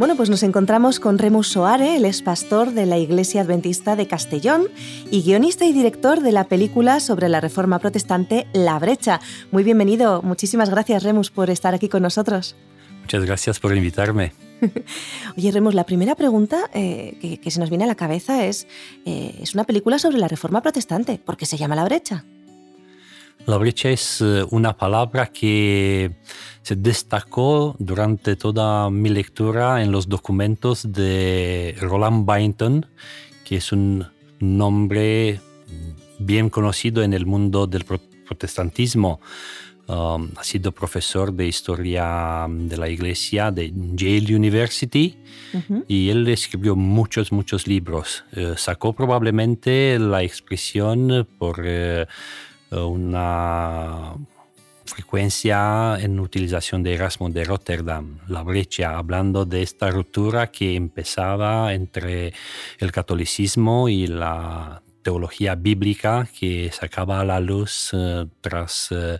Bueno, pues nos encontramos con Remus Soare, el ex pastor de la Iglesia Adventista de Castellón y guionista y director de la película sobre la Reforma Protestante La Brecha. Muy bienvenido, muchísimas gracias Remus por estar aquí con nosotros. Muchas gracias por invitarme. Oye, Remus, la primera pregunta eh, que, se nos viene a la cabeza es, eh, es una película sobre la Reforma Protestante. ¿Por qué se llama La Brecha? La brecha es eh, una palabra que se destacó durante toda mi lectura en los documentos de Roland Bainton, que es un nombre bien conocido en el mundo del protestantismo. Um, ha sido profesor de historia de la iglesia de Yale University y él escribió muchos, muchos libros. Eh, sacó probablemente la expresión por eh, una frecuencia en utilización de Erasmo de Rotterdam, la brecha, hablando de esta ruptura que empezaba entre el catolicismo y la teología bíblica que sacaba a la luz eh, tras eh,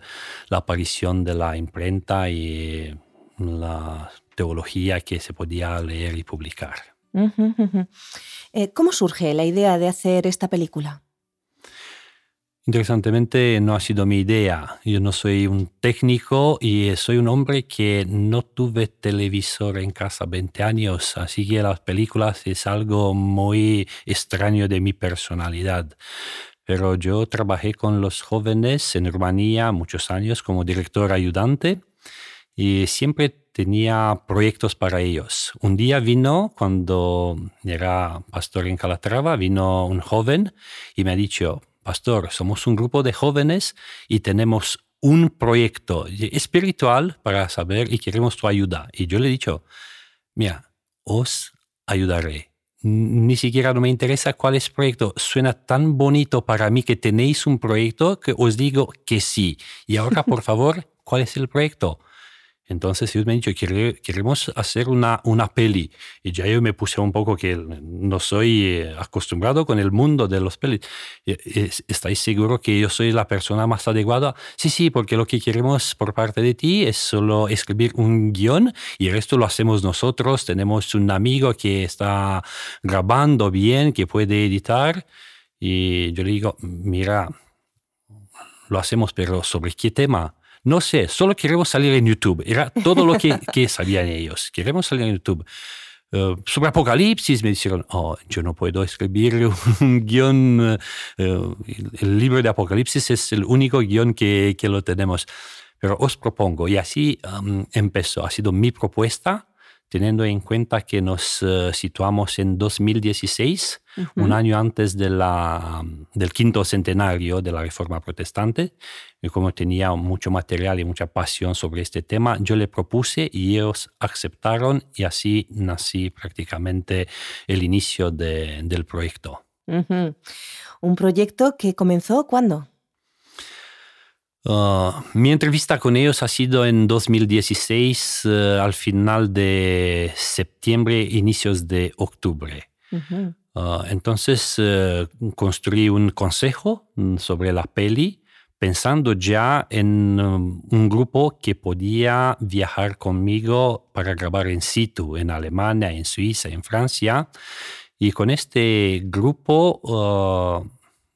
la aparición de la imprenta y la teología que se podía leer y publicar. Eh, ¿Cómo surge la idea de hacer esta película? Interesantemente no ha sido mi idea. Yo no soy un técnico y soy un hombre que no tuve televisor en casa 20 años, así que las películas es algo muy extraño de mi personalidad. Pero yo trabajé con los jóvenes en Rumanía muchos años como director ayudante y siempre tenía proyectos para ellos. Un día vino, cuando era pastor en Calatrava, vino un joven y me ha dicho, pastor, somos un grupo de jóvenes y tenemos un proyecto espiritual para saber y queremos tu ayuda. Y yo le he dicho, mira, os ayudaré. Ni siquiera no me interesa cuál es el proyecto. Suena tan bonito para mí que tenéis un proyecto que os digo que sí. Y ahora, por favor, ¿cuál es el proyecto? Entonces ellos me han dicho, queremos hacer una, una peli. Y ya yo me puse un poco que no soy eh, acostumbrado con el mundo de los pelis. ¿Estáis seguros que yo soy la persona más adecuada? Sí, sí, porque lo que queremos por parte de ti es solo escribir un guion y el resto lo hacemos nosotros. Tenemos un amigo que está grabando bien, que puede editar. Y yo le digo, mira, lo hacemos, pero ¿sobre qué tema? No sé, solo queremos salir en YouTube. Era todo lo que, que sabían ellos. Queremos salir en YouTube. Uh, sobre Apocalipsis me dijeron, oh, yo no puedo escribir un guion, uh, el libro de Apocalipsis es el único guion que, que lo tenemos, pero os propongo, y así um, empezó, ha sido mi propuesta, teniendo en cuenta que nos uh, situamos en 2016, un año antes de la, del quinto centenario de la Reforma Protestante, y como tenía mucho material y mucha pasión sobre este tema, yo le propuse y ellos aceptaron y así nací prácticamente el inicio de, del proyecto. ¿Un proyecto que comenzó cuándo? Uh, mi entrevista con ellos ha sido en 2016, uh, al final de septiembre, inicios de octubre. Ah, entonces eh, construí un consejo mm, sobre la peli pensando ya en um, un grupo que podía viajar conmigo para grabar en situ en Alemania, en Suiza, en Francia. Y con este grupo ah,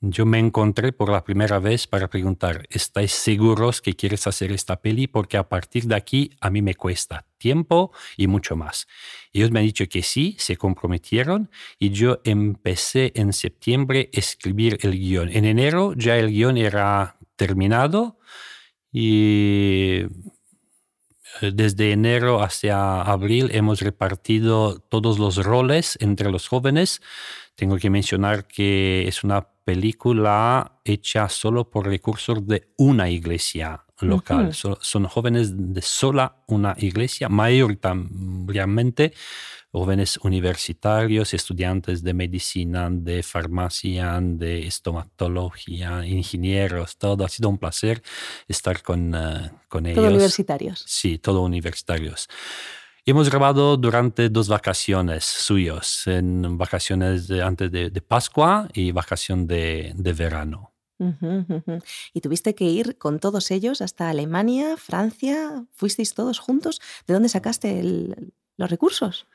yo me encontré por la primera vez para preguntar, ¿estáis seguros que quieres hacer esta peli? Porque a partir de aquí a mí me cuesta tiempo y mucho más. Ellos me han dicho que sí, se comprometieron y yo empecé en septiembre a escribir el guion. En enero ya el guion era terminado y eh, desde enero hacia abril hemos repartido todos los roles entre los jóvenes. Tengo que mencionar que es una película hecha solo por recursos de una iglesia local. son jóvenes de sola una iglesia, mayoritariamente jóvenes universitarios, estudiantes de medicina, de farmacia, de estomatología, ingenieros, todo. Ha sido un placer estar con, uh, con ellos. Todos universitarios. Sí, todos universitarios. Hemos grabado durante dos vacaciones suyos, en vacaciones antes de, Pascua y vacación de, verano. Y tuviste que ir con todos ellos hasta Alemania, Francia, fuisteis todos juntos. ¿De dónde sacaste los recursos?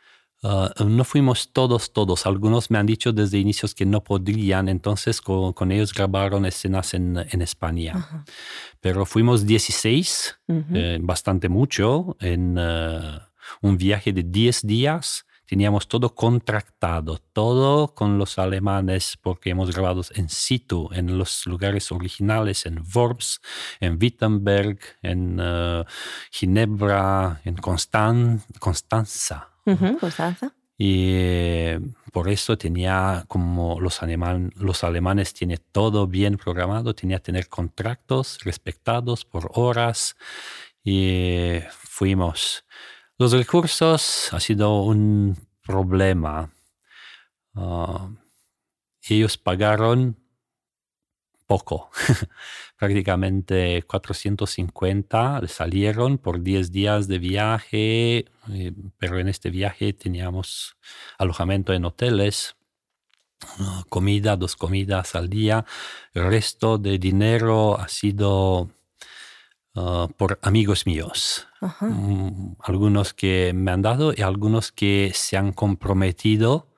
Ah, no fuimos todos, todos. Algunos me han dicho desde inicios que no podrían, entonces con, ellos grabaron escenas en, España. Pero fuimos 16, eh, bastante mucho, en eh, un viaje de 10 días. Teníamos todo contractado, todo con los alemanes, porque hemos grabado en situ, en los lugares originales, en Worms, en Wittenberg, en eh, Ginebra, en Constanza y eh, por eso tenía, como los, los alemanes tienen todo bien programado, tenía que tener contratos respetados por horas y fuimos. Los recursos ha sido un problema. Ah, ellos pagaron poco, prácticamente 450 salieron por 10 días de viaje, eh, pero en este viaje teníamos alojamiento en hoteles, ah, comida, dos comidas al día, el resto de dinero ha sido ah, por amigos míos, mm, algunos que me han dado y algunos que se han comprometido,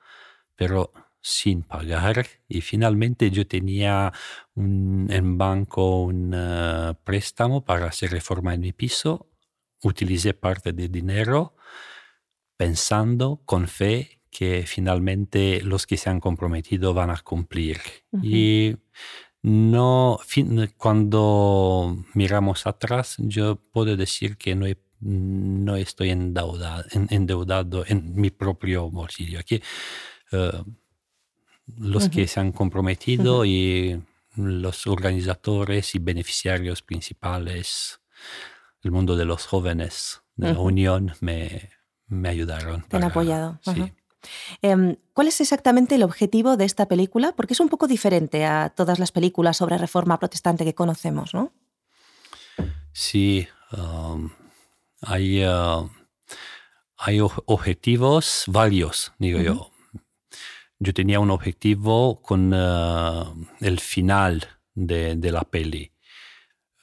pero sin pagar. Y finalmente yo tenía un, en banco un eh, préstamo para hacer reforma en mi piso, utilicé parte del dinero pensando con fe que finalmente los que se han comprometido van a cumplir. Y no, cuando miramos atrás, yo puedo decir que no, no estoy endeudado, endeudado en mi propio bolsillo. Aquí, eh, los que se han comprometido y los organizadores y beneficiarios principales, el mundo de los jóvenes de la Unión me, me ayudaron. Te han apoyado. Em, ¿Cuál es exactamente el objetivo de esta película? Porque es un poco diferente a todas las películas sobre reforma protestante que conocemos, ¿no? Sí, um, hay, uh, hay objetivos varios, digo yo yo tenía un objetivo con eh, el final de, la peli.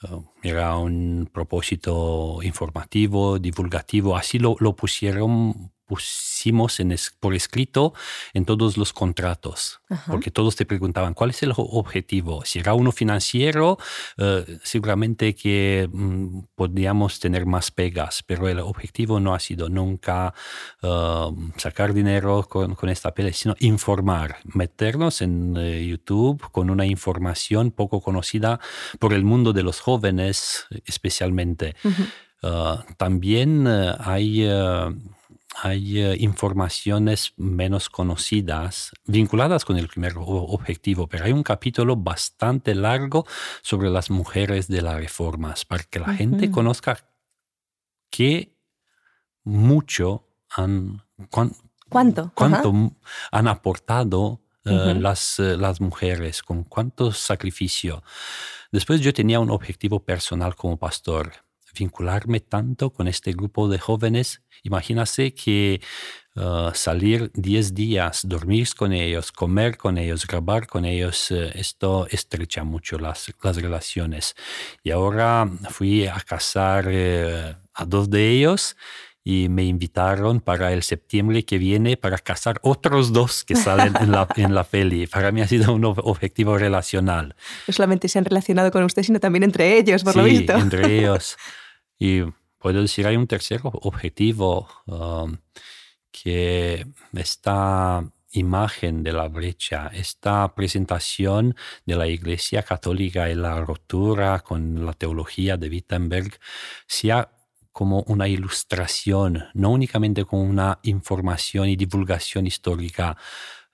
Eh, era un propósito informativo, divulgativo, así lo, lo pusieron pusimos en por escrito en todos los contratos, porque todos te preguntaban cuál es el objetivo. Si era uno financiero, eh, seguramente que mm, podríamos tener más pegas, pero el objetivo no ha sido nunca eh, sacar dinero con, con, esta peli, sino informar, meternos en eh, YouTube con una información poco conocida por el mundo de los jóvenes especialmente. también hay hay eh, informaciones menos conocidas vinculadas con el primer objetivo, pero hay un capítulo bastante largo sobre las mujeres de las reformas para que la gente conozca qué mucho han... ¿Cuánto? ¿Cuánto han aportado eh, las, eh, las mujeres? ¿Con cuánto sacrificio? Después yo tenía un objetivo personal como pastor vincularme tanto con este grupo de jóvenes. Imagínase que uh, salir 10 días, dormir con ellos, comer con ellos, grabar con ellos, uh, esto estrecha mucho las, las, relaciones. Y ahora fui a casar uh, a dos de ellos y me invitaron para el septiembre que viene para casar otros dos que salen en, la, en la peli. Para mí ha sido un objetivo relacional. No solamente se han relacionado con usted, sino también entre ellos, por lo visto. entre ellos. Y puedo decir, hay un tercer objetivo um, que esta imagen de la brecha, esta presentación de la Iglesia Católica y la ruptura con la teología de Wittenberg sea como una ilustración, no únicamente como una información y divulgación histórica,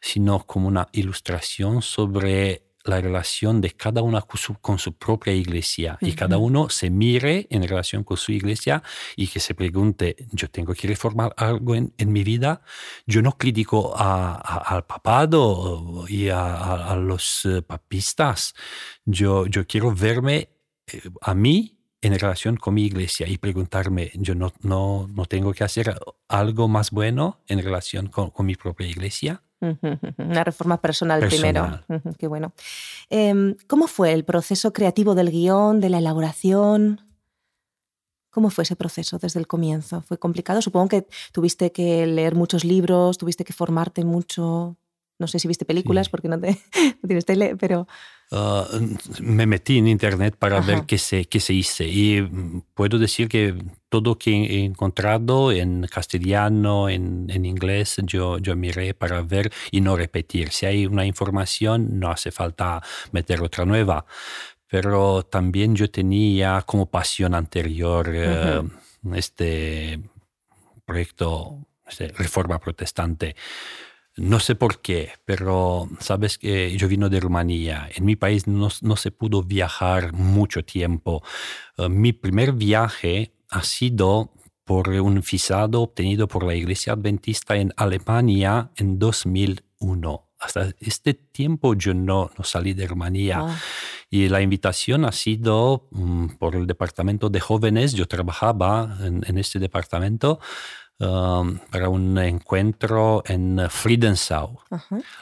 sino como una ilustración sobre la relación de cada uno con su, propia iglesia y cada uno se mire en relación con su iglesia y que se pregunte, yo tengo que reformar algo en, mi vida. Yo no critico al papado y a, los eh, papistas. Yo, yo quiero verme eh, a mí en relación con mi iglesia y preguntarme, yo no, no, no tengo que hacer algo más bueno en relación con, con mi propia iglesia. Una reforma personal, primero. Qué bueno. Em, ¿Cómo fue el proceso creativo del guion, de la elaboración? ¿Cómo fue ese proceso desde el comienzo? ¿Fue complicado? Supongo que tuviste que leer muchos libros, tuviste que formarte mucho. No sé si viste películas porque no, te, tienes tele, pero... Ah, me metí en internet para ver qué se, qué se hice y puedo decir que todo que he encontrado en castellano, en, en, inglés, yo, yo miré para ver y no repetir. Si hay una información, no hace falta meter otra nueva. Pero también yo tenía como pasión anterior eh, este proyecto, este, Reforma Protestante. No sé por qué, pero sabes que yo vino de Rumanía. En mi país no, se pudo viajar mucho tiempo. Eh, mi primer viaje ha sido por un visado obtenido por la Iglesia Adventista en Alemania en 2001. Hasta este tiempo yo no, no salí de Rumanía. Ah. Y la invitación ha sido mm, por el departamento de jóvenes. Yo trabajaba en, en este departamento Um, para un encuentro en Friedensau.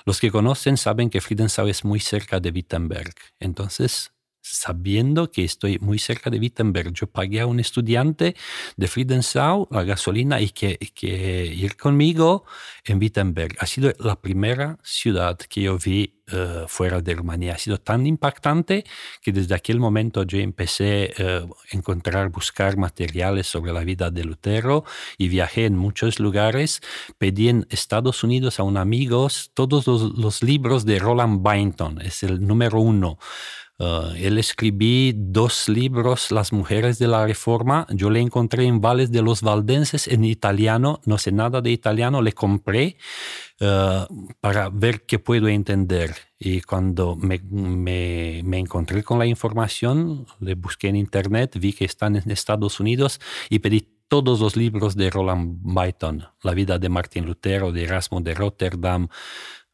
Los que conocen saben que Friedensau es muy cerca de Wittenberg. Entonces, sabiendo que estoy muy cerca de Wittenberg, yo pagué a un estudiante de Friedensau la gasolina y que, que ir conmigo en Wittenberg. Ha sido la primera ciudad que yo vi eh, fuera de Rumanía. Ha sido tan impactante que desde aquel momento yo empecé eh, a encontrar, buscar materiales sobre la vida de Lutero y viajé en muchos lugares. Pedí en Estados Unidos a un amigo todos los, los libros de Roland Bainton, es el número uno. Uh, él escribí dos libros, Las mujeres de la reforma. Yo le encontré en Vales de los Valdenses en italiano, no sé nada de italiano, le compré uh, para ver qué puedo entender. Y cuando me, me, me, encontré con la información, le busqué en internet, vi que están en Estados Unidos y pedí todos los libros de Roland Byton, La vida de Martín Lutero, de Erasmo de Rotterdam,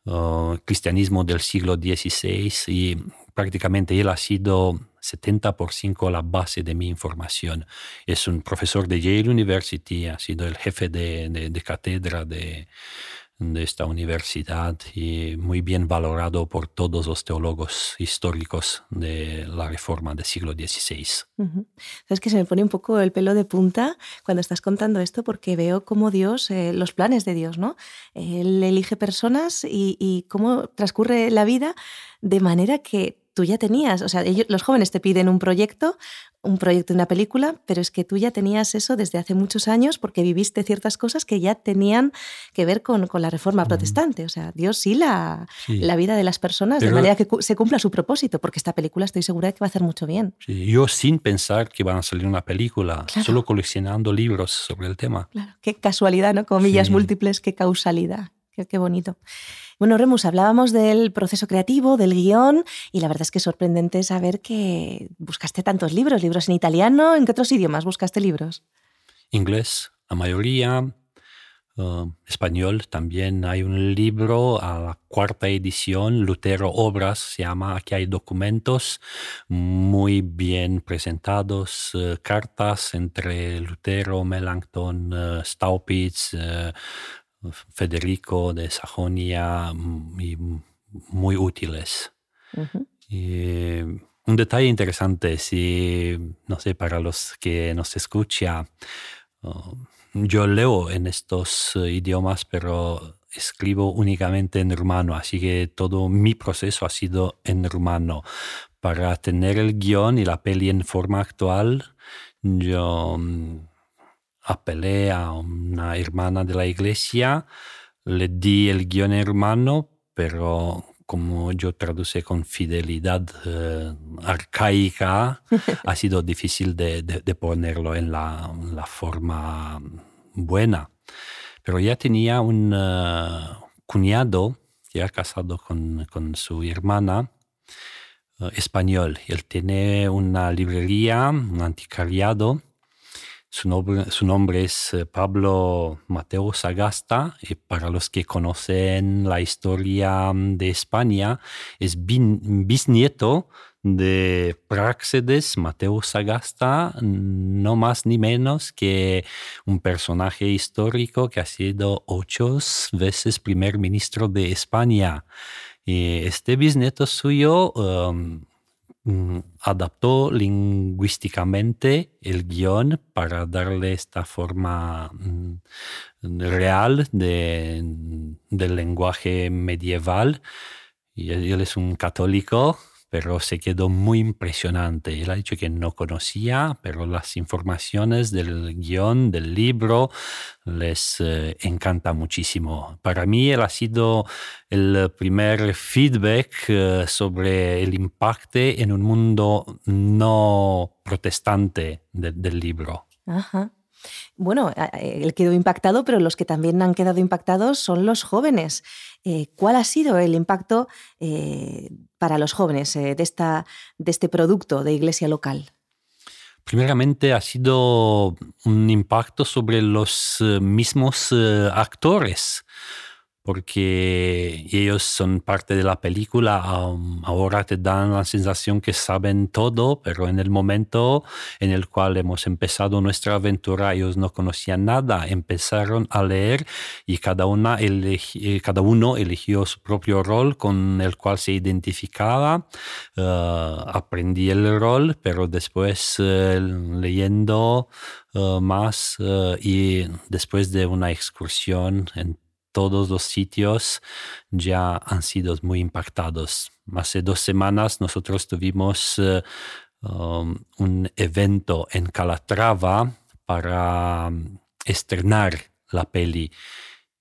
uh, Cristianismo del siglo XVI y prácticamente él ha sido 70 por 5 la base de mi información. Es un profesor de Yale University, ha sido el jefe de, de, cátedra de, de, esta universidad y muy bien valorado por todos los teólogos históricos de la reforma del siglo XVI. Es que se me pone un poco el pelo de punta cuando estás contando esto porque veo cómo Dios, eh, los planes de Dios, ¿no? Él elige personas y, y cómo transcurre la vida de manera que tú ya tenías, o sea, los jóvenes te piden un proyecto, un proyecto de una película, pero es que tú ya tenías eso desde hace muchos años porque viviste ciertas cosas que ya tenían que ver con, con la reforma protestante. O sea, Dios sí la, la vida de las personas de manera que se cumpla su propósito, porque esta película estoy segura de que va a hacer mucho bien. yo sin pensar que van a salir una película, solo coleccionando libros sobre el tema. Claro, qué casualidad, ¿no? Comillas múltiples, qué causalidad. Qué, qué bonito. Bueno, Remus, hablábamos del proceso creativo, del guion, y la verdad es que es sorprendente saber que buscaste tantos libros, libros en italiano, ¿en qué otros idiomas buscaste libros? Inglés, la mayoría, uh, español también. Hay un libro a la cuarta edición, Lutero Obras, se llama, aquí hay documentos muy bien presentados, uh, cartas entre Lutero, Melanchthon, uh, Staupitz, Federico de Sajonia mm, muy útiles. un detalle interesante, si, no sé, para los que nos escuchan, oh, yo leo en estos eh, idiomas, pero escribo únicamente en rumano, así que todo mi proceso ha sido en rumano. Para tener el guion y la peli en forma actual, yo mm, apelé a una hermana de la iglesia, le di el guion hermano, pero como yo traduce con fidelidad eh, arcaica, ha sido difícil de, ponerlo en la, forma buena. Pero ya tenía un eh, cuñado, ya casado con, su hermana, eh, español. Él tiene una librería, un anticariado, su nombre, es eh, Pablo Mateo Sagasta y para los que conocen la historia mm, de España es bisnieto de Praxedes Mateo Sagasta, no más ni menos que un personaje histórico que ha sido ocho veces primer ministro de España. Y este bisnieto suyo mm, adaptó lingüísticamente el guion para darle esta forma mm, real del lenguaje medieval. Y él es un católico pero se quedó muy impresionante. Él ha dicho que no conocía, pero las informaciones del guion, del libro, les eh, encanta muchísimo. Para mí, él ha sido el primer feedback eh, sobre el impacto en un mundo no protestante del libro. Ajá. Bueno, él quedó impactado, pero los que también han quedado impactados son los jóvenes. Eh, ¿Cuál ha sido el impacto eh, para los jóvenes eh, de, esta, de este producto de iglesia local? Primeramente ha sido un impacto sobre los mismos actores porque ellos son parte de la película, ahora te dan la sensación que saben todo, pero en el momento en el cual hemos empezado nuestra aventura, ellos no conocían nada, empezaron a leer y cada, una eh, cada uno eligió su propio rol con el cual se identificaba, uh, aprendí el rol, pero después uh, leyendo uh, más y después de una excursión en todos los sitios ya han sido muy impactados. Hace dos semanas nosotros tuvimos eh, um, un evento en Calatrava para um, estrenar la peli.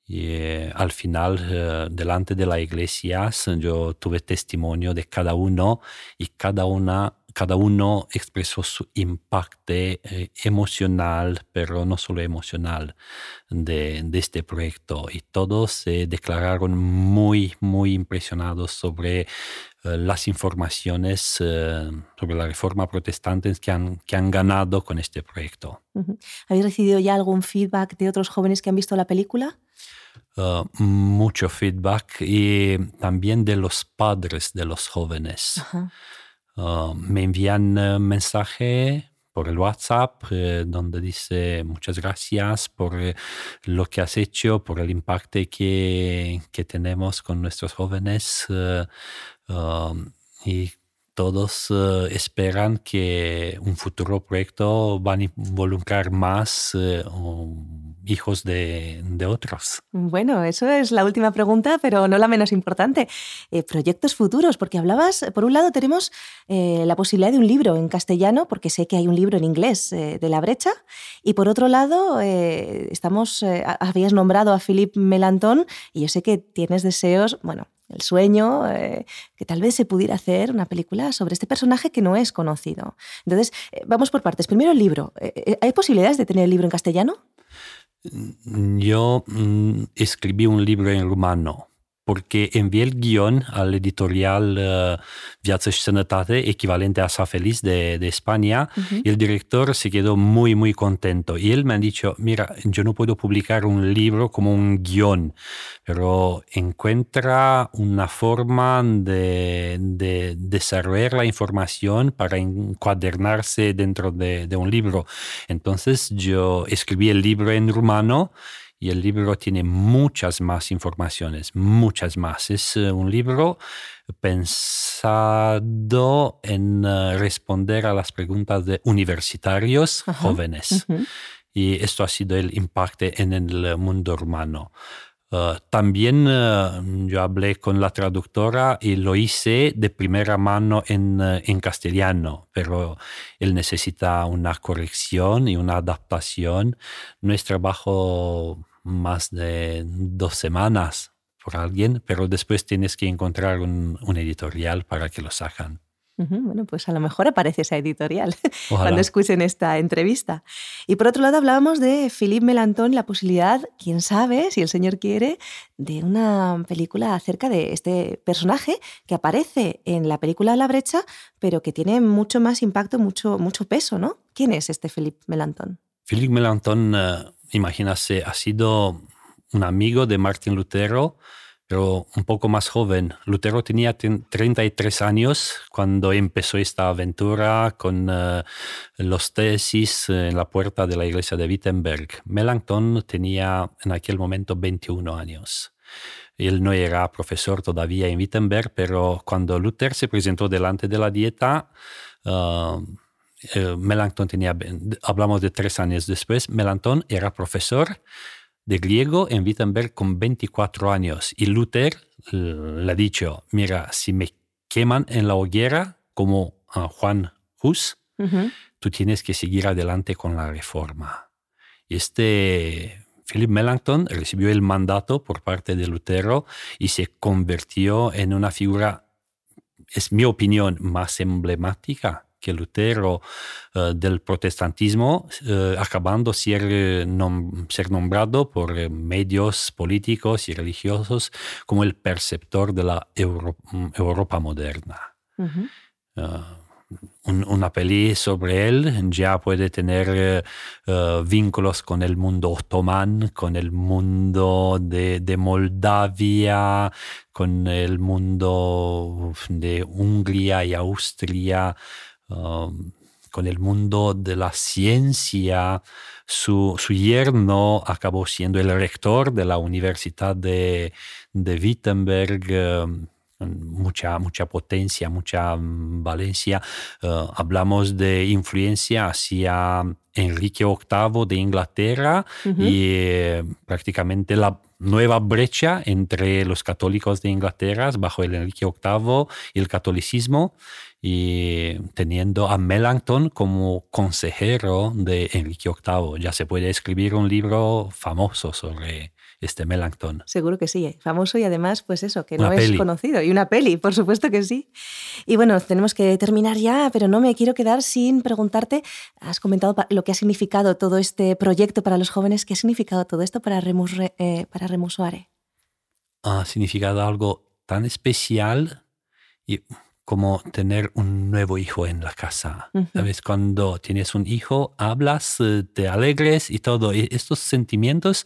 Eh, al final, eh, delante de la iglesia, yo tuve testimonio de cada uno y cada una cada uno expresó su impacto eh, emocional, pero no solo emocional, de, este proyecto. Y todos se declararon muy, muy impresionados sobre eh, las informaciones eh, sobre la reforma protestante que han, que han ganado con este proyecto. ¿Habéis recibido ya algún feedback de otros jóvenes que han visto la película? Mucho feedback y también de los padres de los jóvenes. Ah, me envían uh, mensaje por el WhatsApp eh, donde dice muchas gracias por eh, lo que has hecho, por el impacto que, que tenemos con nuestros jóvenes eh, um, y todos esperan que un futuro proyecto va a involucrar más hijos de, otros. Bueno, eso es la última pregunta, pero no la menos importante. Eh, proyectos futuros, porque hablabas, por un lado tenemos eh, la posibilidad de un libro en castellano, porque sé que hay un libro en inglés eh, de la brecha, y por otro lado, estamos, habías nombrado a Philippe Melantón, y yo sé que tienes deseos, bueno, el sueño, que tal vez se pudiera hacer una película sobre este personaje que no es conocido. Entonces, vamos por partes. Primero el libro. ¿Hay posibilidades de tener el libro en castellano? Yo mm, escribí un libro en rumano porque envié el guion al editorial uh, Viață și Sănătate, equivalente a Sa Feliz de, de España, uh -huh. y el director se quedó muy, muy contento. Y él me ha dicho, mira, yo no puedo publicar un libro como un guion, pero encuentra una forma de, de desarrollar la información para encuadernarse dentro de, de un libro. Entonces yo escribí el libro en rumano y el libro tiene muchas más informaciones, muchas más. Es eh, un libro pensado en eh, responder a las preguntas de universitarios jóvenes. Y esto ha sido el impacto en el mundo humano. Eh, también yo hablé con la traductora y lo hice de primera mano en, en, castellano, pero él necesita una corrección y una adaptación. No es trabajo más de dos semanas por alguien, pero después tienes que encontrar un, editorial para que lo sacan. Bueno, pues a lo mejor aparece esa editorial cuando escuchen esta entrevista. Y por otro lado hablábamos de Philippe Melantón, la posibilidad, quién sabe, si el señor quiere, de una película acerca de este personaje que aparece en la película La brecha, pero que tiene mucho más impacto, mucho, mucho peso, ¿no? ¿Quién es este Philippe Melantón? Philippe Melantón imagínase, ha sido un amigo de Martín Lutero, pero un poco más joven. Lutero tenía 33 años cuando empezó esta aventura con eh, los tesis en la puerta de la iglesia de Wittenberg. Melanchthon tenía en aquel momento 21 años. Él no era profesor todavía en Wittenberg, pero cuando Luther se presentó delante de la dieta, uh, Melanchthon tenía, hablamos de tres años después, Melanchthon era profesor de griego en Wittenberg con 24 años y Luther le ha dicho, mira, si me queman en la hoguera como a Juan Hus, tú tienes que seguir adelante con la reforma. Y este Philip Melanchthon recibió el mandato por parte de Lutero y se convirtió en una figura, es mi opinión, más emblemática que Lutero eh, del protestantismo, uh, acabando ser, ser nombrado por eh, medios políticos y religiosos como el perceptor de la Europa moderna. Una peli sobre él ya puede tener eh, eh, vínculos con el mundo otomán, con el mundo de, Moldavia, con el mundo de Hungría y Austria, um, con el mundo de la ciencia. Su, yerno acabó siendo el rector de la Universidad de, de Wittenberg. Um, mucha, mucha potencia, mucha mm, valencia. Eh, hablamos de influencia hacia Enrique VIII de Inglaterra y eh, prácticamente la nueva brecha entre los católicos de Inglaterra bajo el Enrique VIII y el catolicismo y teniendo a Melanchthon como consejero de Enrique VIII. Ya se puede escribir un libro famoso sobre este Melanchthon. Seguro que sí, famoso y además, pues eso, que no es conocido. Y una peli, por supuesto que sí. Y bueno, tenemos que terminar ya, pero no me quiero quedar sin preguntarte, has comentado lo que ha significado todo este proyecto para los jóvenes, ¿qué ha significado todo esto para Remus, eh, para Remus Ha significado algo tan especial y como tener un nuevo hijo en la casa. ¿Sabes? Cuando tienes un hijo, hablas, eh, te alegres y todo. Y estos sentimientos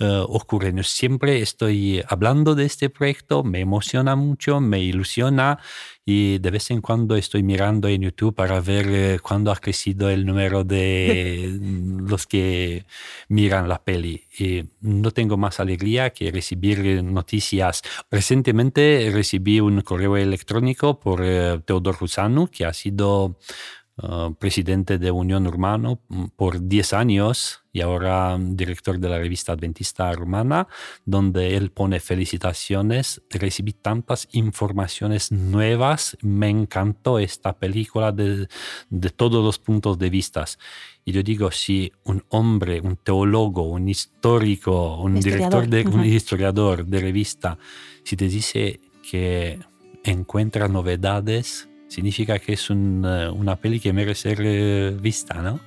uh, ocurren. siempre estoy hablando de este proyecto, me emociona mucho, me ilusiona y de vez en cuando estoy mirando en YouTube para ver eh, cuándo ha crecido el número de los que miran la peli. Y no tengo más alegría que recibir noticias. Recientemente recibí un correo electrónico por eh, Teodor Rusanu, que ha sido Uh, presidente de Unión Urbano mm, por 10 años y ahora director de la revista Adventista Rumana, donde él pone felicitaciones. Recibí tantas informaciones nuevas, me encantó esta película de, de todos los puntos de vista. Y yo digo, si un hombre, un teólogo, un histórico, un director, de, un historiador de revista, si te dice que encuentra novedades, significa que es una peli que merece ser eh, vista, ¿no?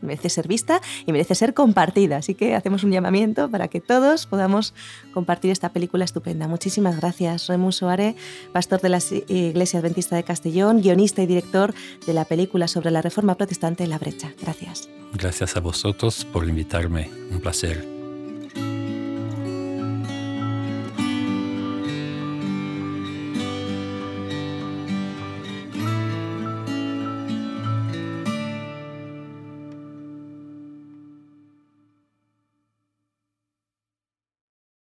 Merece ser vista y merece ser compartida. Así que hacemos un llamamiento para que todos podamos compartir esta película estupenda. Muchísimas gracias, Remus Soare, pastor de la Iglesia Adventista de Castellón, guionista y director de la película sobre la Reforma Protestante en La Brecha. Gracias. Gracias a vosotros por invitarme. Un placer.